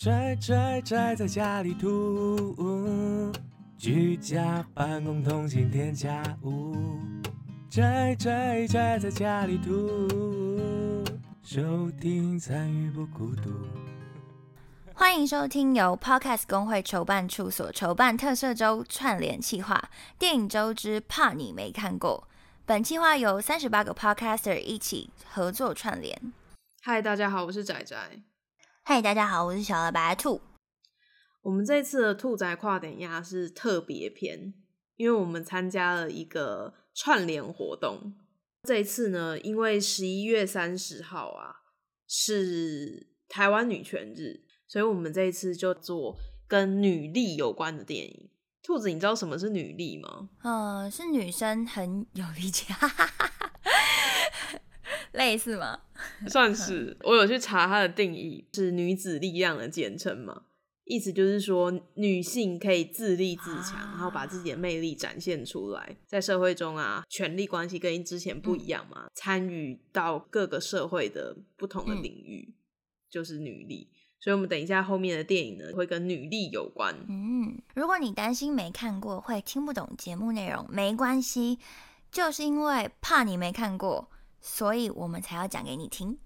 宅宅宅在家里吐，居家办公通勤添家务。宅宅宅在家里吐，收听参与不孤独。欢迎收听由 Podcast 工会筹办处所筹办特色周串联企划电影周之怕你没看过。本企划由三十八个 Podcaster 一起合作串联。嗨，大家好，我是仔仔。嗨，大家好，我是小白白兔。我们这次的兔仔跨点鸭是特别篇，因为我们参加了一个串联活动。这一次呢，因为十一月三十号啊是台湾女权日，所以我们这一次就做跟女力有关的电影。兔子，你知道什么是女力吗？呃，是女生很有力气，类似吗？算是，我有去查它的定义，是女子力量的简称嘛？意思就是说，女性可以自立自强，然后把自己的魅力展现出来，在社会中啊，权力关系跟之前不一样嘛，参与到各个社会的不同的领域，就是女力。所以，我们等一下后面的电影呢，会跟女力有关。嗯，如果你担心没看过会听不懂节目内容，没关系，就是因为怕你没看过，所以我们才要讲给你听。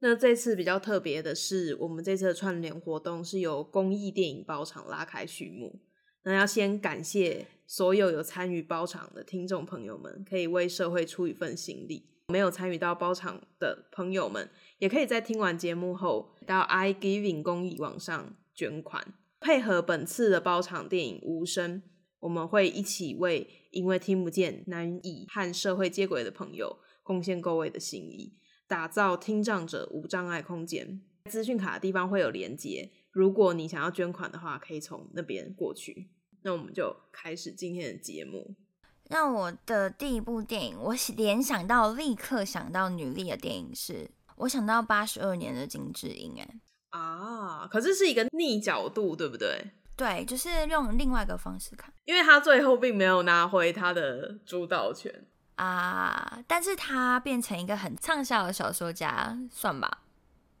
那这次比较特别的是，我们这次的串联活动是由公益电影包场拉开序幕。那要先感谢所有有参与包场的听众朋友们，可以为社会出一份心力。没有参与到包场的朋友们，也可以在听完节目后到 i giving 公益网上捐款，配合本次的包场电影《无声》，我们会一起为因为听不见、难以和社会接轨的朋友贡献各位的心意，打造听障者无障碍空间。资讯卡的地方会有连接，如果你想要捐款的话，可以从那边过去。那我们就开始今天的节目。让我的第一部电影，我联想到立刻想到女力的电影是，我想到八十二年的金智英，哎啊，可是是一个逆角度，对不对？对，就是用另外一个方式看，因为他最后并没有拿回他的主导权啊，但是他变成一个很畅销的小说家，算吧，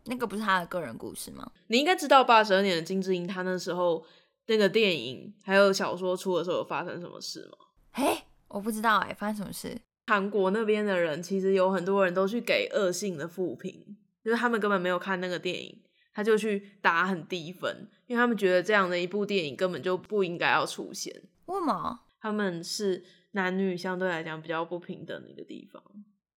那个不是他的个人故事吗？你应该知道八十二年的金智英，他那时候那个电影还有小说出的时候有发生什么事吗？哎。我不知道哎，发生什么事？韩国那边的人其实有很多人都去给恶性的负评，就是他们根本没有看那个电影，他就去打很低分，因为他们觉得这样的一部电影根本就不应该要出现。为什么？他们是男女相对来讲比较不平等的一个地方，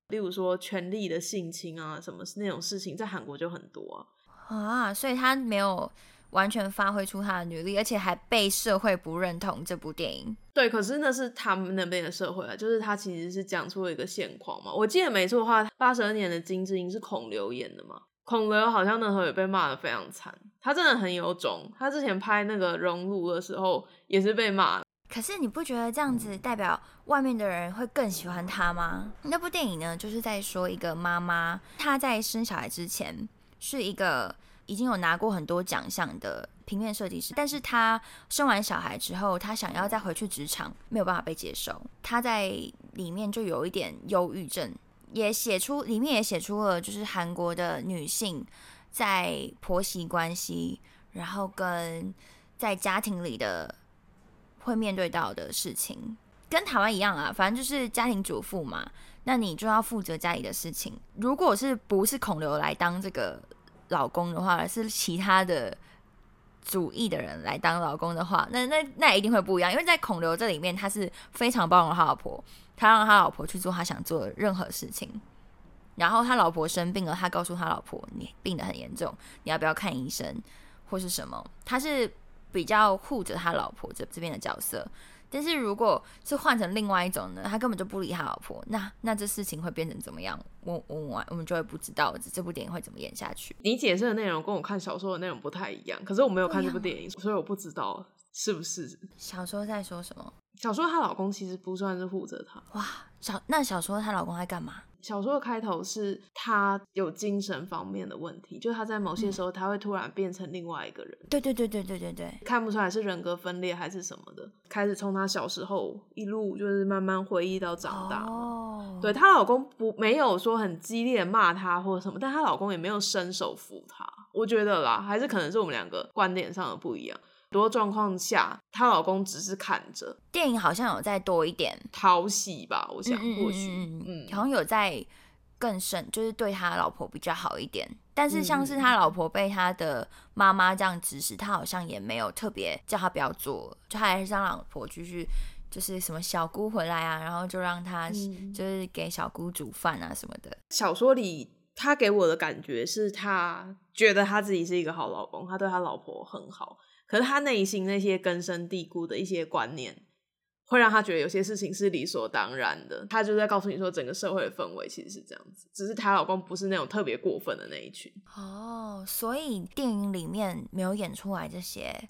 例如说权力的性侵啊，什么那种事情，在韩国就很多啊。啊，所以他没有。完全发挥出他的女力，而且还被社会不认同这部电影。对，可是那是他们那边的社会啊，就是他其实是讲出了一个现况嘛。我记得没错的话，八十二年的金智英是孔刘演的嘛。孔刘好像那时候也被骂的非常惨，他真的很有种。他之前拍那个《熔炉》的时候也是被骂。可是你不觉得这样子代表外面的人会更喜欢他吗？那部电影呢，就是在说一个妈妈，她在生小孩之前是一个。已经有拿过很多奖项的平面设计师，但是她生完小孩之后，她想要再回去职场，没有办法被接受。她在里面就有一点忧郁症，也写出里面也写出了就是韩国的女性在婆媳关系，然后跟在家庭里的会面对到的事情，跟台湾一样啊，反正就是家庭主妇嘛，那你就要负责家里的事情。如果是不是孔刘来当这个？老公的话是其他的主义的人来当老公的话，那那那一定会不一样，因为在孔刘这里面，他是非常包容他老婆，他让他老婆去做他想做的任何事情。然后他老婆生病了，他告诉他老婆：“你病得很严重，你要不要看医生或是什么？”他是比较护着他老婆这这边的角色。但是如果是换成另外一种呢，他根本就不理他老婆，那那这事情会变成怎么样？我我我我们就会不知道这部电影会怎么演下去。你解释的内容跟我看小说的内容不太一样，可是我没有看这部电影，所以我不知道是不是小说在说什么。小说她老公其实不算是护着她。哇，小那小说她老公在干嘛？小说的开头是他有精神方面的问题，就他在某些时候他会突然变成另外一个人。对对对对对对对，看不出来是人格分裂还是什么的。开始从他小时候一路就是慢慢回忆到长大。哦，对她老公不没有说很激烈骂她或者什么，但她老公也没有伸手扶她。我觉得啦，还是可能是我们两个观点上的不一样。很多状况下，她老公只是看着电影好像有再多一点，讨喜吧，我想或许，嗯嗯嗯，好像有在更深，就是对他老婆比较好一点。但是像是嗯他老婆被他的妈妈这样指使，他好像也没有特别叫他不要做，就他还是让老婆继续，就是什么小姑回来啊，然后就让他嗯就是给小姑煮饭啊什么的。小说里他给我的感觉是他觉得他自己是一个好老公，他对他老婆很好，可是他内心那些根深蒂固的一些观念，会让他觉得有些事情是理所当然的。他就在告诉你说，整个社会的氛围其实是这样子，只是她老公不是那种特别过分的那一群。哦，所以电影里面没有演出来这些，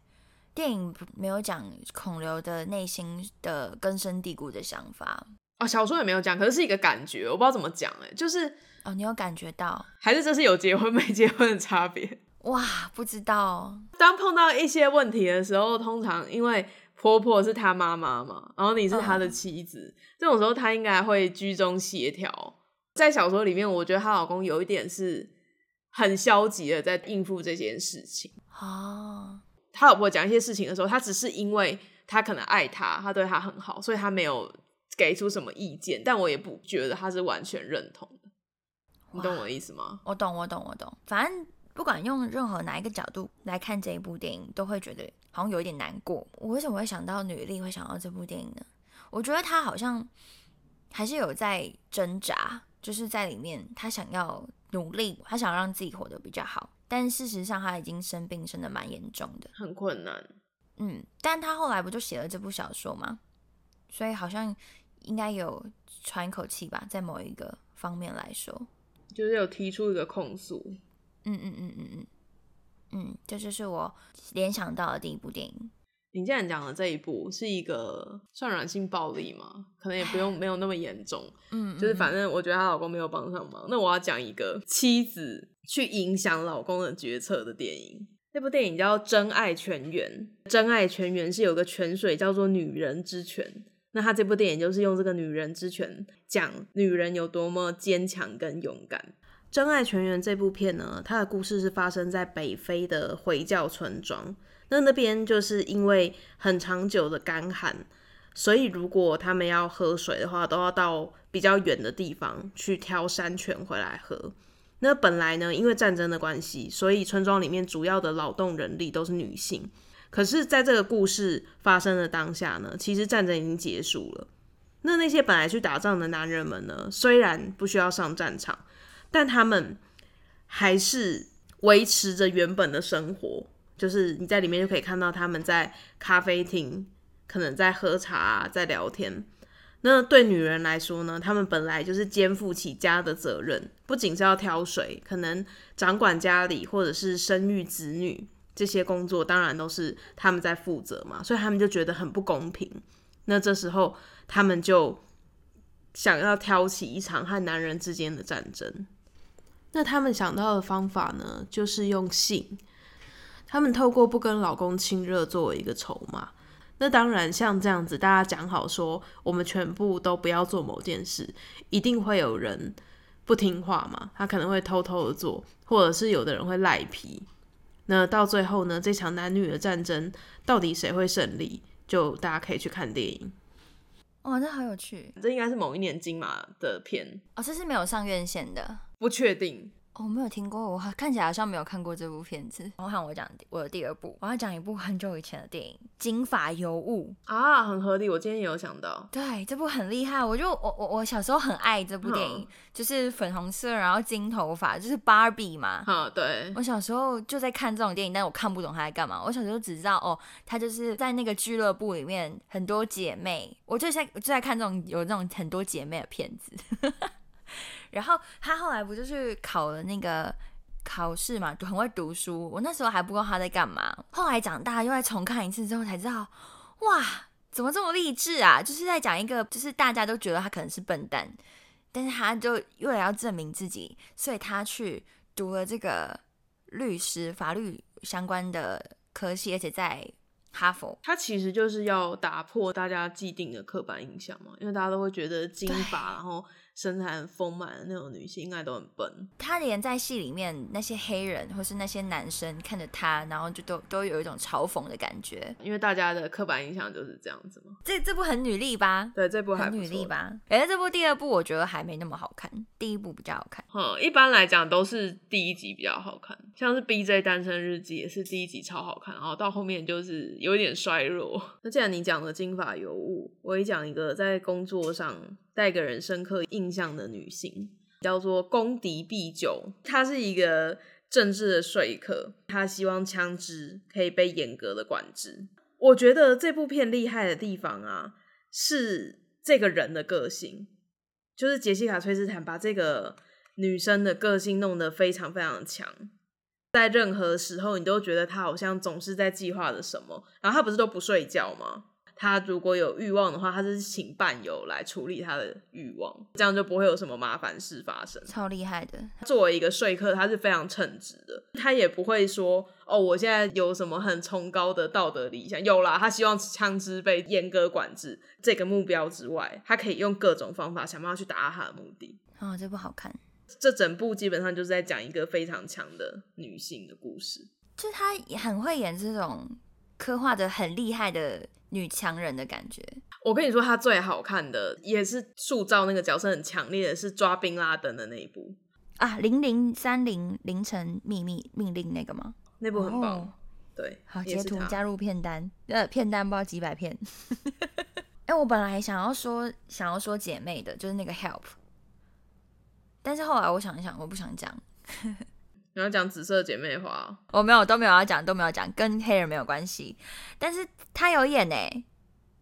电影没有讲孔刘的内心的根深蒂固的想法。哦，小说也没有讲，可是是一个感觉，我不知道怎么讲，哎，就是哦，你有感觉到？还是这是有结婚没结婚的差别。哇，不知道。当碰到一些问题的时候，通常因为婆婆是她妈妈嘛，然后你是她的妻子，这种时候她应该会居中协调。在小说里面，我觉得她老公有一点是很消极的在应付这件事情。哦，他老婆讲一些事情的时候，他只是因为他可能爱他，他对他很好，所以他没有给出什么意见。但我也不觉得他是完全认同的，你懂我的意思吗？我懂，我懂，我懂。反正不管用任何哪一个角度来看这一部电影，都会觉得好像有一点难过。我为什么会想到女力，会想到这部电影呢？我觉得她好像还是有在挣扎，就是在里面，她想要努力，她想让自己活得比较好，但事实上她已经生病，生的蛮严重的。很困难。嗯，但她后来不就写了这部小说吗？所以好像应该有喘一口气吧，在某一个方面来说。就是有提出一个控诉，嗯嗯嗯嗯嗯，嗯，这就是我联想到的第一部电影。你既然讲的这一部是一个算软性暴力嘛，可能也不用 没有那么严重，嗯，就是反正正我觉得她老公没有帮上忙。那我要讲一个妻子去影响老公的决策的电影。那部电影叫《真爱泉源》，《真爱泉源》是有个泉水叫做女人之泉。那他这部电影就是用这个女人之泉讲女人有多么坚强跟勇敢。《真爱泉源》这部片呢，它的故事是发生在北非的回教村庄。那那边就是因为很长久的干旱，所以如果他们要喝水的话，都要到比较远的地方去挑山泉回来喝。那本来呢，因为战争的关系，所以村庄里面主要的劳动人力都是女性。可是，在这个故事发生的当下呢，其实战争已经结束了。那那些本来去打仗的男人们呢，虽然不需要上战场，但他们还是维持着原本的生活。就是你在里面就可以看到他们在咖啡厅，可能在喝茶、在聊天。那对女人来说呢，她们本来就是肩负起家的责任，不仅是要挑水，可能掌管家里或者是生育子女这些工作，当然都是他们在负责嘛，所以他们就觉得很不公平。那这时候他们就想要挑起一场和男人之间的战争。那他们想到的方法呢，就是用性。他们透过不跟老公亲热作为一个筹码。那当然，像这样子，大家讲好说，我们全部都不要做某件事，一定会有人不听话嘛。他可能会偷偷的做，或者是有的人会赖皮。那到最后呢，这场男女的战争到底谁会胜利？就大家可以去看电影。哇，那好有趣这应该是某一年金马的片，哦！这是没有上院线的不确定。哦，我没有听过，我看起来好像没有看过这部片子。我喊我讲我的第二部，我要讲一部很久以前的电影《金发尤物》。啊，很合理。我今天也有想到，对，这部很厉害。我就我我我小时候很爱这部电影，就是粉红色，然后金头发，就是芭比嘛。哈，对，我小时候就在看这种电影，但我看不懂他在干嘛。我小时候只知道哦，他就是在那个俱乐部里面很多姐妹，我就在就在看这种有那种很多姐妹的片子。然后他后来不就是考了那个考试嘛，很会读书。我那时候还不知道他在干嘛，后来长大又再重看一次之后才知道，哇，怎么这么励志啊？就是在讲一个，就是大家都觉得他可能是笨蛋，但是他就为了要证明自己，所以他去读了这个律师、法律相关的科系，而且在哈佛。他其实就是要打破大家既定的刻板印象嘛，因为大家都会觉得金发，然后身材很丰满的那种女性，应该都很笨。她连在戏里面那些黑人或是那些男生看着她，然后就都都有一种嘲讽的感觉。因为大家的刻板印象就是这样子嘛。这这部很女力吧？对，这部还很女力吧？哎，这部第二部我觉得还没那么好看，第一部比较好看。嗯，一般来讲都是第一集比较好看，像是《B.J. 单身日记》也是第一集超好看，然后到后面就是有一点衰弱。那既然你讲了金发尤物，我也讲一个在工作上带给人深刻印象的女性，叫做宫迪碧九。她是一个政治的说客，她希望枪支可以被严格的管制。我觉得这部片厉害的地方啊，是这个人的个性。就是杰西卡·崔斯坦把这个女生的个性弄得非常非常强，在任何时候你都觉得她好像总是在计划着什么。然后她不是都不睡觉吗？她如果有欲望的话，他是请伴游来处理他的欲望，这样就不会有什么麻烦事发生。超厉害的，作为一个说客，他是非常称职的，他也不会说哦，我现在有什么很崇高的道德理想。有啦，他希望枪支被严格管制这个目标之外，他可以用各种方法想办法去达到他的目的。哦，这不好看，这整部基本上就是在讲一个非常强的女性的故事。就是他也很会演这种刻画的很厉害的女强人的感觉。我跟你说，她最好看的也是塑造那个角色很强烈的，是抓宾拉登的那一部，啊，零零三零凌晨秘密命令那个吗？那部很棒。哦对，好，截图加入片单，呃，片单不知道几百片。哎、我本来想要说想要说姐妹的，就是那个 Help，但是后来我想一想，我不想讲，你要讲紫色姐妹花，我没有都没有要讲，都没有讲，跟黑人没有关系。但是他有演呢、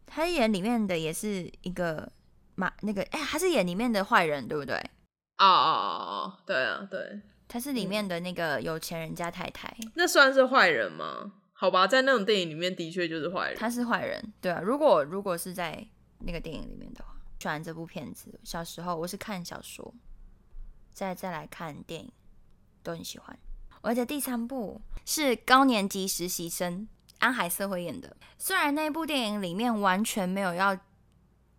他演里面的也是一个马那个，哎、他是演里面的坏人，对不对？哦哦哦哦，对啊，对，他是里面的那个有钱人家太太，那算是坏人吗？好吧，在那种电影里面的确就是坏人。他是坏人，对啊。如果如果是在那个电影里面的话，喜欢这部片子。小时候我是看小说，再再来看电影，都很喜欢。而且第三部是高年级实习生安海瑟薇演的，虽然那部电影里面完全没有要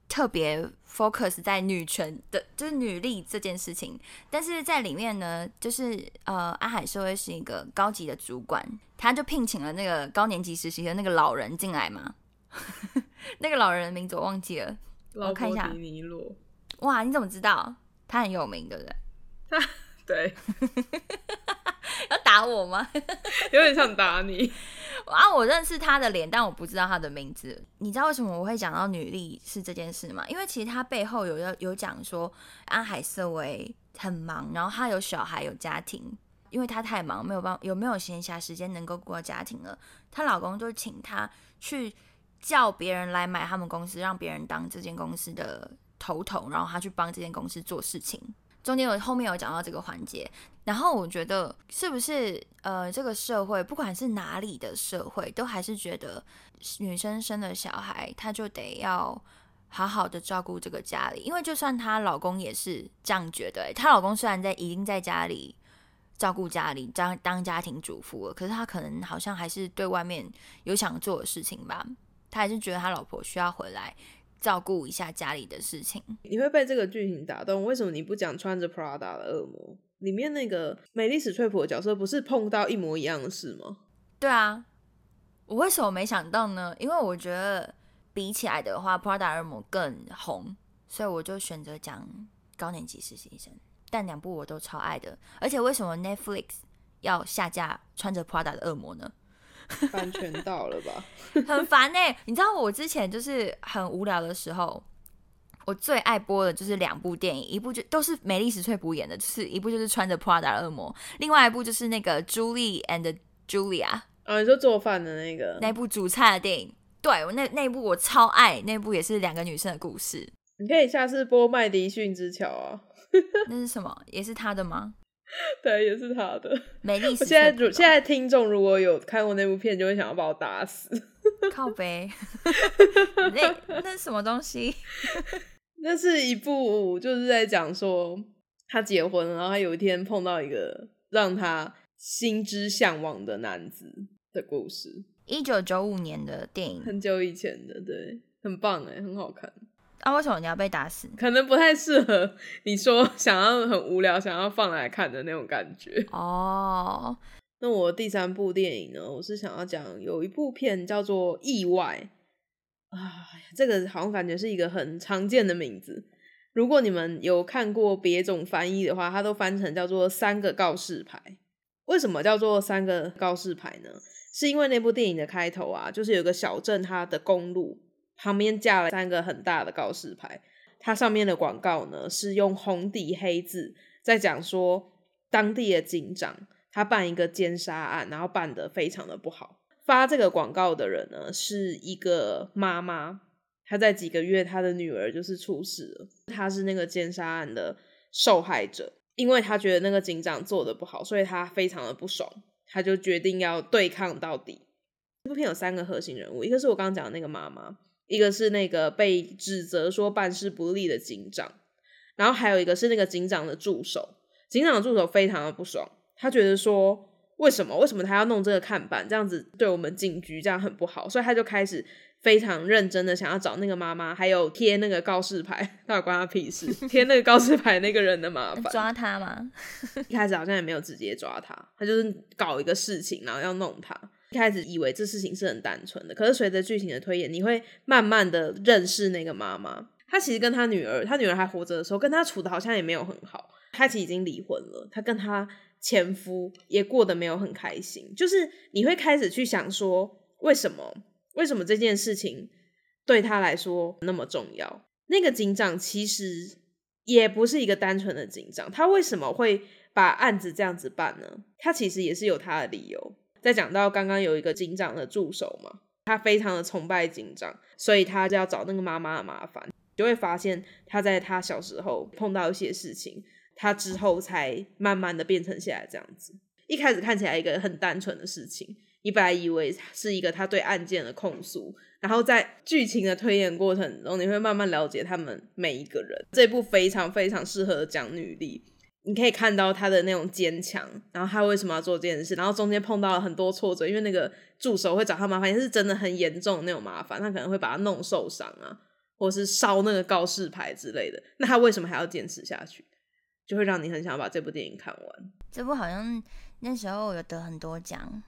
特别 focus 在女权的，就是女力这件事情，但是在里面呢，就是呃，安海瑟薇是一个高级的主管，他就聘请了那个高年级实习的那个老人进来嘛。那个老人的名字我忘记了，我看一下哇，你怎么知道？他很有名，对不对？对，要打我吗？有点想打你。啊，我认识他的脸，但我不知道他的名字。你知道为什么我会讲到女力是这件事吗？因为其实他背后有有有讲说安海瑟薇很忙，然后她有小孩有家庭，因为她太忙，没有办有没有闲暇时间能够顾到家庭了，她老公就请她去叫别人来买他们公司，让别人当这间公司的头头，然后她去帮这间公司做事情。中间有后面有讲到这个环节，然后我觉得是不是呃，这个社会不管是哪里的社会，都还是觉得女生生了小孩，她就得要好好的照顾这个家里，因为就算她老公也是这样觉得、她老公虽然在已经在家里照顾家里，当当家庭主妇了，可是他可能好像还是对外面有想做的事情吧，他还是觉得他老婆需要回来照顾一下家里的事情。你会被这个剧情打动？为什么你不讲穿着 Prada 的恶魔？里面那个美丽史翠普的角色不是碰到一模一样的事吗？对啊，我为什么没想到呢？因为我觉得比起来的话，Prada 恶魔更红，所以我就选择讲高年级实习生。但两部我都超爱的，而且为什么 Netflix 要下架穿着 Prada 的恶魔呢？版权到了吧？很烦呢、你知道我之前就是很无聊的时候，我最爱播的就是两部电影，一部就都是美丽史翠普演的，就是一部就是穿着 Prada 的恶魔，另外一部就是那个 Julie and Julia 啊，你说做饭的那个，那部煮菜的电影。对我那那部我超爱，那部也是两个女生的故事。你可以下次播麦迪逊之桥啊。那是什么？也是他的吗？对，也是他的。美丽现在现在听众如果有看过那部片，就会想要把我打死。靠背，那那什么东西？那是一部就是在讲说他结婚了，然后他有一天碰到一个让他心之向往的男子的故事，一九九五年的电影很久以前的，对，很棒哎，很好看。啊，为什么你要被打死？可能不太适合你说想要很无聊，想要放来看的那种感觉。哦，那我第三部电影呢，我是想要讲有一部片叫做《意外》啊，这个好像感觉是一个很常见的名字。如果你们有看过别种翻译的话，它都翻成叫做“三个告示牌”。为什么叫做“三个告示牌”呢？是因为那部电影的开头啊，就是有个小镇，它的公路旁边架了三个很大的告示牌，它上面的广告呢是用红底黑字在讲说当地的警长他办一个奸杀案，然后办得非常的不好。发这个广告的人呢是一个妈妈，她在几个月她的女儿就是出事了，她是那个奸杀案的受害者，因为她觉得那个警长做的不好，所以她非常的不爽。他就决定要对抗到底。这部片有三个核心人物，一个是我刚刚讲的那个妈妈，一个是那个被指责说办事不力的警长，然后还有一个是那个警长的助手。警长的助手非常的不爽，他觉得说为什么为什么他要弄这个看板，这样子对我们警局这样很不好，所以他就开始非常认真的想要找那个妈妈，还有贴那个告示牌，到底关他屁事？贴那个告示牌那个人的麻烦，抓他吗？一开始好像也没有直接抓他，他就是搞一个事情，然后要弄他。一开始以为这事情是很单纯的，可是随着剧情的推演，你会慢慢的认识那个妈妈。她其实跟她女儿，她女儿还活着的时候，跟她处的好像也没有很好。她其实已经离婚了，她跟她前夫也过得没有很开心。就是你会开始去想说，为什么？为什么这件事情对她来说那么重要？那个警长其实也不是一个单纯的警长，他为什么会把案子这样子办呢？他其实也是有他的理由。在讲到刚刚有一个警长的助手嘛，他非常的崇拜警长，所以他就要找那个妈妈的麻烦，就会发现他在他小时候碰到一些事情，他之后才慢慢的变成现在这样子。一开始看起来一个很单纯的事情，你本来以为是一个他对案件的控诉，然后在剧情的推演过程中，你会慢慢了解他们每一个人。这部非常非常适合讲女力。你可以看到他的那种坚强，然后他为什么要做这件事，然后中间碰到了很多挫折，因为那个助手会找他麻烦，也是真的很严重的那种麻烦，他可能会把他弄受伤啊，或是烧那个告示牌之类的。那他为什么还要坚持下去？就会让你很想把这部电影看完。这部好像那时候有得很多奖，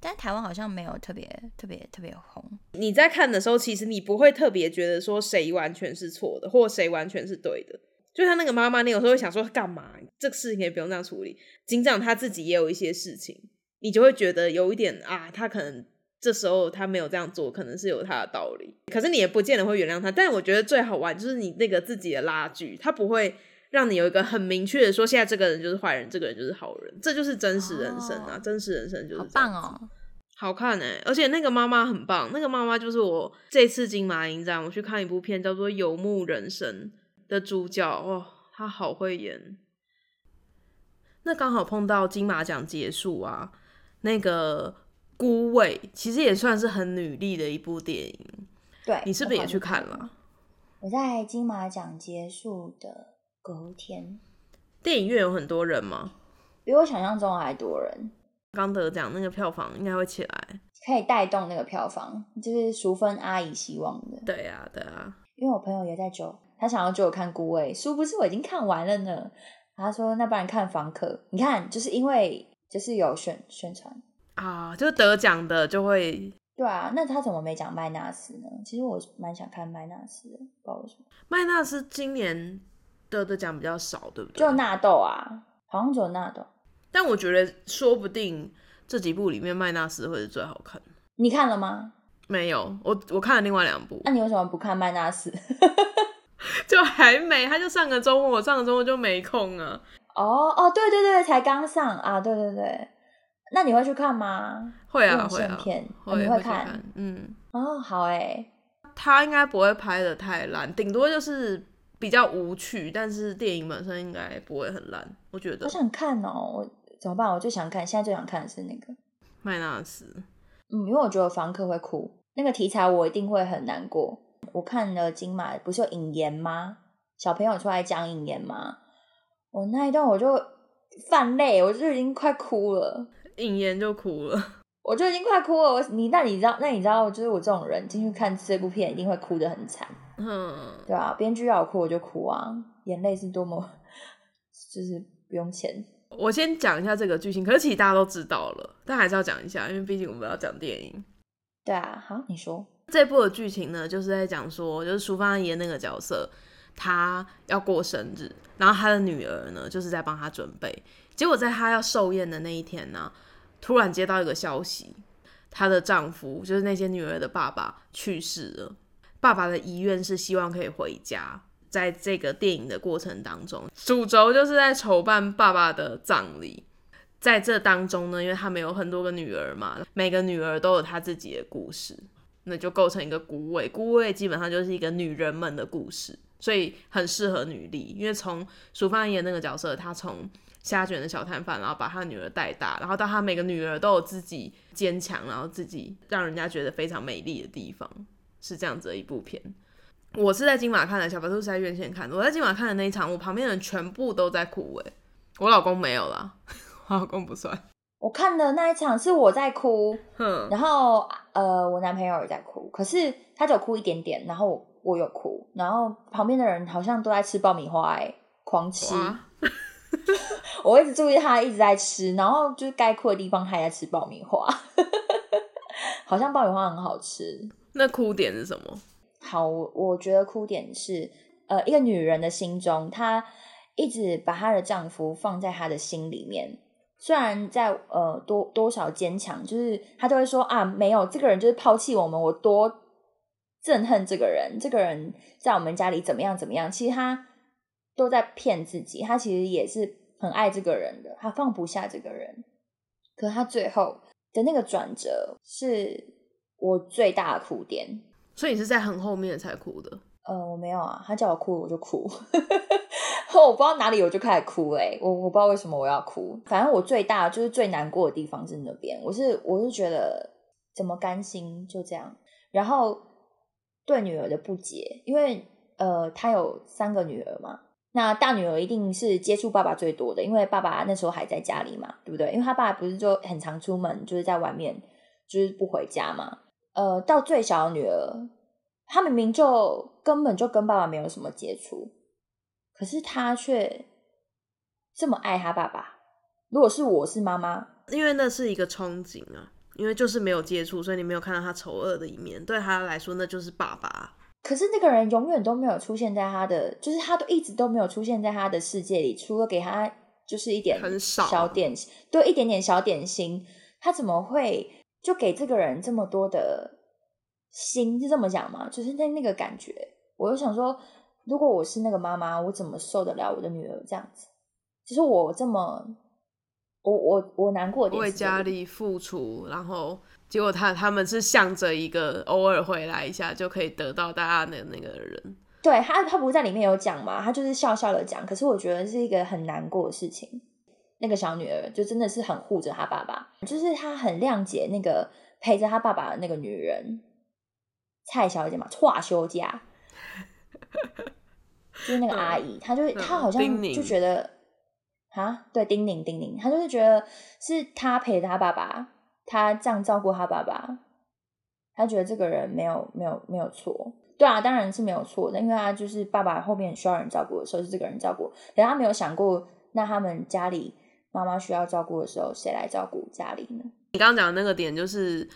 但台湾好像没有特别特别特别红。你在看的时候，其实你不会特别觉得说谁完全是错的，或谁完全是对的。就他那个妈妈，你有时候会想说干嘛？这个事情可以不用这样处理。警长他自己也有一些事情，你就会觉得有一点啊，他可能这时候他没有这样做，可能是有他的道理。可是你也不见得会原谅他。但我觉得最好玩就是你那个自己的拉锯，他不会让你有一个很明确的说，现在这个人就是坏人，这个人就是好人，这就是真实人生啊！真实人生就是好棒哦，好看哎！而且那个妈妈很棒，那个妈妈就是我这次金马影展我去看一部片叫做《游牧人生》。的主角哦，他好会演。那刚好碰到金马奖结束啊，那个孤味其实也算是很女力的一部电影。对，你是不是也去看了？我在金马奖结束的隔天。电影院有很多人吗？比我想象中还多人。刚得奖那个票房应该会起来，可以带动那个票房，就是淑芬阿姨希望的。对啊，对啊，因为我朋友也在走。他想要叫我看《孤味》，殊不知我已经看完了呢。他说：“那不然看《房客》？你看，就是因为就是有宣宣传啊，就是得奖的就会对啊。那他怎么没讲麦纳斯呢？其实我蛮想看麦纳斯的，不知道为什么。麦纳斯今年得的奖比较少，对不对？就纳豆啊，好像只有纳豆。但我觉得说不定这几部里面麦纳斯会是最好看。你看了吗？没有，我我看了另外两部。那你为什么不看麦纳斯？就还没，他就上个周末，我上个周末就没空啊。哦哦，对对对，才刚上啊，对对对。那你会去看吗？会啊会啊，你会看？嗯。哦，好哎。他应该不会拍的太烂，顶多就是比较无趣，但是电影本身应该不会很烂，我觉得。我想看哦，我怎么办？我最想看，现在最想看的是那个麦纳斯。嗯，因为我觉得房客会哭，那个题材我一定会很难过。我看了金马，不是有引言吗？小朋友出来讲引言吗？我那一段我就泛泪，我就已经快哭了。引言就哭了。我就已经快哭了。我你那你知道那你知道，就是我这种人进去看这部片一定会哭得很惨，嗯，对啊，编剧要我哭我就哭啊，眼泪是多么就是不用钱。我先讲一下这个剧情，可是其实大家都知道了，但还是要讲一下，因为毕竟我们要讲电影。对啊，好，你说。这部的剧情呢，就是在讲说，就是淑芳阿姨那个角色，她要过生日，然后她的女儿呢，就是在帮她准备。结果在她要寿宴的那一天呢，突然接到一个消息，她的丈夫就是那些女儿的爸爸去世了。爸爸的遗愿是希望可以回家。在这个电影的过程当中，主轴就是在筹办爸爸的葬礼。在这当中呢，因为他们有很多个女儿嘛，每个女儿都有她自己的故事。那就构成一个孤味，孤味基本上就是一个女人们的故事，所以很适合女力。因为从淑芳演那个角色，她从虾卷的小摊贩，然后把她女儿带大，然后到她每个女儿都有自己坚强，然后自己让人家觉得非常美丽的地方，是这样子的一部片。我是在金马看的，小白兔是在院线看的。我在金马看的那一场，我旁边的人全部都在哭，诶，我老公没有啦，我老公不算。我看的那一场是我在哭，然后呃，我男朋友也在哭，可是他只有哭一点点，然后我我有哭，然后旁边的人好像都在吃爆米花，哎，狂吃，我一直注意他一直在吃，然后就是该哭的地方还在吃爆米花，好像爆米花很好吃。那哭点是什么？好，我觉得哭点是呃，一个女人的心中，她一直把她的丈夫放在她的心里面。虽然在呃多多少坚强，就是他都会说啊，没有这个人就是抛弃我们，我多憎恨这个人，这个人在我们家里怎么样怎么样，其实他都在骗自己，他其实也是很爱这个人的，他放不下这个人，可他最后的那个转折是我最大的哭点，所以你是在很后面才哭的。呃，我没有啊，他叫我哭我就哭，我不知道哪里我就开始哭哎，我我不知道为什么我要哭，反正我最大就是最难过的地方是那边，我是我是觉得怎么甘心就这样，然后对女儿的不解，因为呃他有三个女儿嘛，那大女儿一定是接触爸爸最多的，因为爸爸那时候还在家里嘛，对不对？因为他爸爸不是就很常出门，就是在外面就是不回家嘛，呃，到最小的女儿。他明明就根本就跟爸爸没有什么接触，可是他却这么爱他爸爸。如果是我是妈妈，因为那是一个憧憬啊，因为就是没有接触，所以你没有看到他丑恶的一面。对他来说，那就是爸爸。可是那个人永远都没有出现在他的，就是他都一直都没有出现在他的世界里，除了给他就是一点很少小点心，对，一点点小点心，他怎么会就给这个人这么多的？心是这么讲吗？就是那那个感觉，我就想说，如果我是那个妈妈，我怎么受得了我的女儿这样子？其实我这么，我我我难过，为家里付出，然后结果他他们是向着一个偶尔回来一下就可以得到大家的那个人。对他，他不是在里面有讲嘛？他就是笑笑的讲，可是我觉得是一个很难过的事情。那个小女儿就真的是很护着她爸爸，就是她很谅解那个陪着她爸爸的那个女人。蔡小姐嘛，跨休假，就是那个阿姨，她就她好像就觉得啊，对，丁宁丁宁，她就是觉得是她陪她爸爸，她这样照顾她爸爸，她觉得这个人没有没有没有错，对啊，当然是没有错的，因为他就是爸爸后面需要人照顾的时候是这个人照顾，但他没有想过，那他们家里妈妈需要照顾的时候，谁来照顾家里呢？你刚刚讲的那个点就是。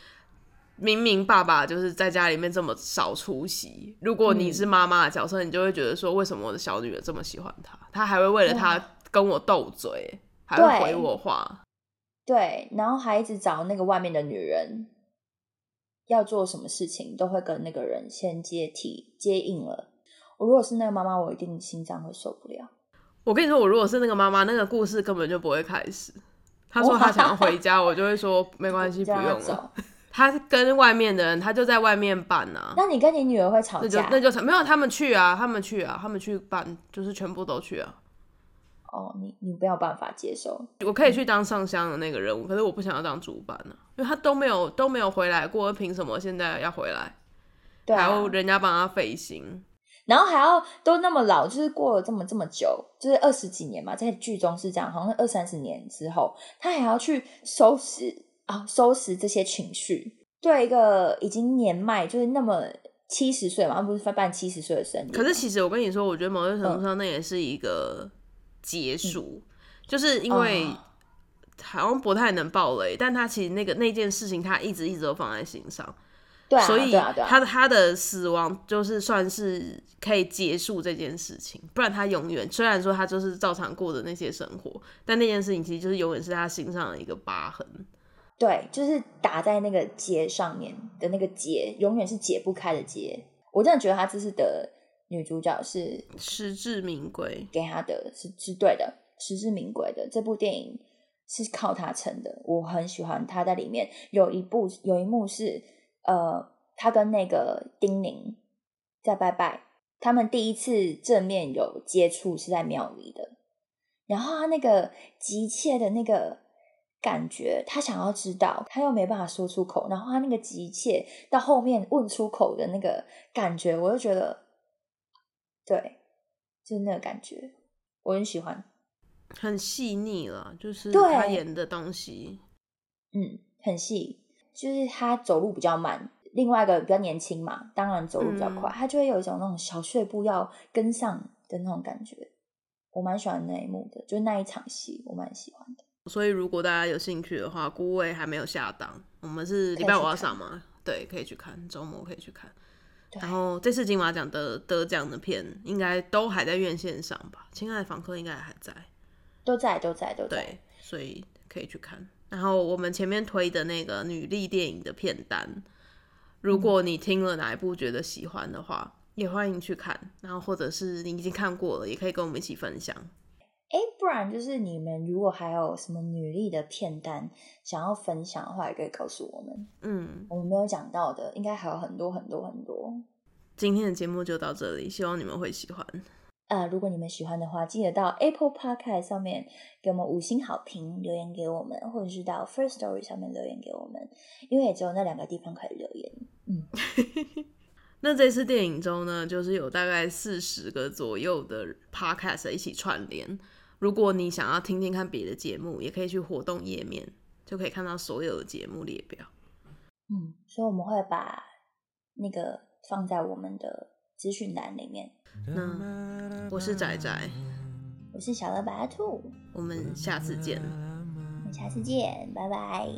明明爸爸就是在家里面这么少出席，如果你是妈妈的角色，你就会觉得说，为什么我的小女儿这么喜欢他？他还会为了他跟我斗嘴，还会回我话。对，然后还一直找那个外面的女人，要做什么事情都会跟那个人先接替接应了。我如果是那个妈妈，我一定心脏会受不了。我跟你说，我如果是那个妈妈，那个故事根本就不会开始。他说他想要回家，我就会说没关系，不用了。他跟外面的人，他就在外面办啊。那你跟你女儿会吵架？那就那就没有他们去啊，他们去啊，他们去办，就是全部都去啊。哦，你你没有办法接受。我可以去当上香的那个人物，可是我不想要当主办呢，因为他都没有都没有回来过，凭什么现在要回来？对啊，还要人家帮他费心，然后还要都那么老，就是过了这么这么久，就是二十几年嘛，在剧中是这样，好像二三十年之后，他还要去收拾。啊、收拾这些情绪。对一个已经年迈，就是那么七十岁嘛，他不是办七十岁的生日，可是其实我跟你说，我觉得某种程嗯。度上那也是一个结束，就是因为哦。好像不太能爆雷，但他其实那个那件事情他一直一直都放在心上，对啊，所以他的他的死亡就是算是可以结束这件事情，不然他永远虽然说他就是照常过的那些生活，但那件事情其实就是永远是他心上的一个疤痕。对，就是打在那个结上面的那个结，永远是解不开的结。我真的觉得她这次的女主角是实至名归，给她的是是对的，实至名归的。这部电影是靠她撑的，我很喜欢她在里面有一部有一幕是呃，她跟那个丁宁在拜拜，他们第一次正面有接触是在庙里的，然后她那个急切的那个感觉，他想要知道，他又没办法说出口，然后他那个急切到后面问出口的那个感觉，我就觉得，对，就是那个感觉，我很喜欢，很细腻了，就是对他演的东西。嗯，很细，就是他走路比较慢。另外一个比较年轻嘛，当然走路比较快，嗯她就会有一种那种小碎步要跟上的那种感觉。我蛮喜欢那一幕的，就是那一场戏，我蛮喜欢的。所以如果大家有兴趣的话，孤味还没有下档，我们是礼拜五要上嘛？对，可以去看，周末可以去看。然后这次金马奖的得奖的片，应该都还在院线上吧？亲爱的访客应该还在，都在，都在，都在对。，所以可以去看。然后我们前面推的那个女力电影的片单，如果你听了哪一部觉得喜欢的话，也欢迎去看。然后或者是你已经看过了，也可以跟我们一起分享。哎，不然就是你们如果还有什么女力的片单想要分享的话，也可以告诉我们。嗯，我们没有讲到的，应该还有很多很多很多。今天的节目就到这里，希望你们会喜欢。呃，如果你们喜欢的话，记得到 Apple Podcast 上面给我们五星好评，留言给我们，或者是到 First Story 上面留言给我们，因为也只有那两个地方可以留言。嗯 那这次电影中呢，就是有大概四十个左右的 podcast 一起串联。如果你想要听听看别的节目也可以去活动页面就可以看到所有的节目列表。嗯所以我们会把那个放在我们的资讯栏里面。那我是仔仔。我是小了白兔。我们下次见。我们下次见拜拜。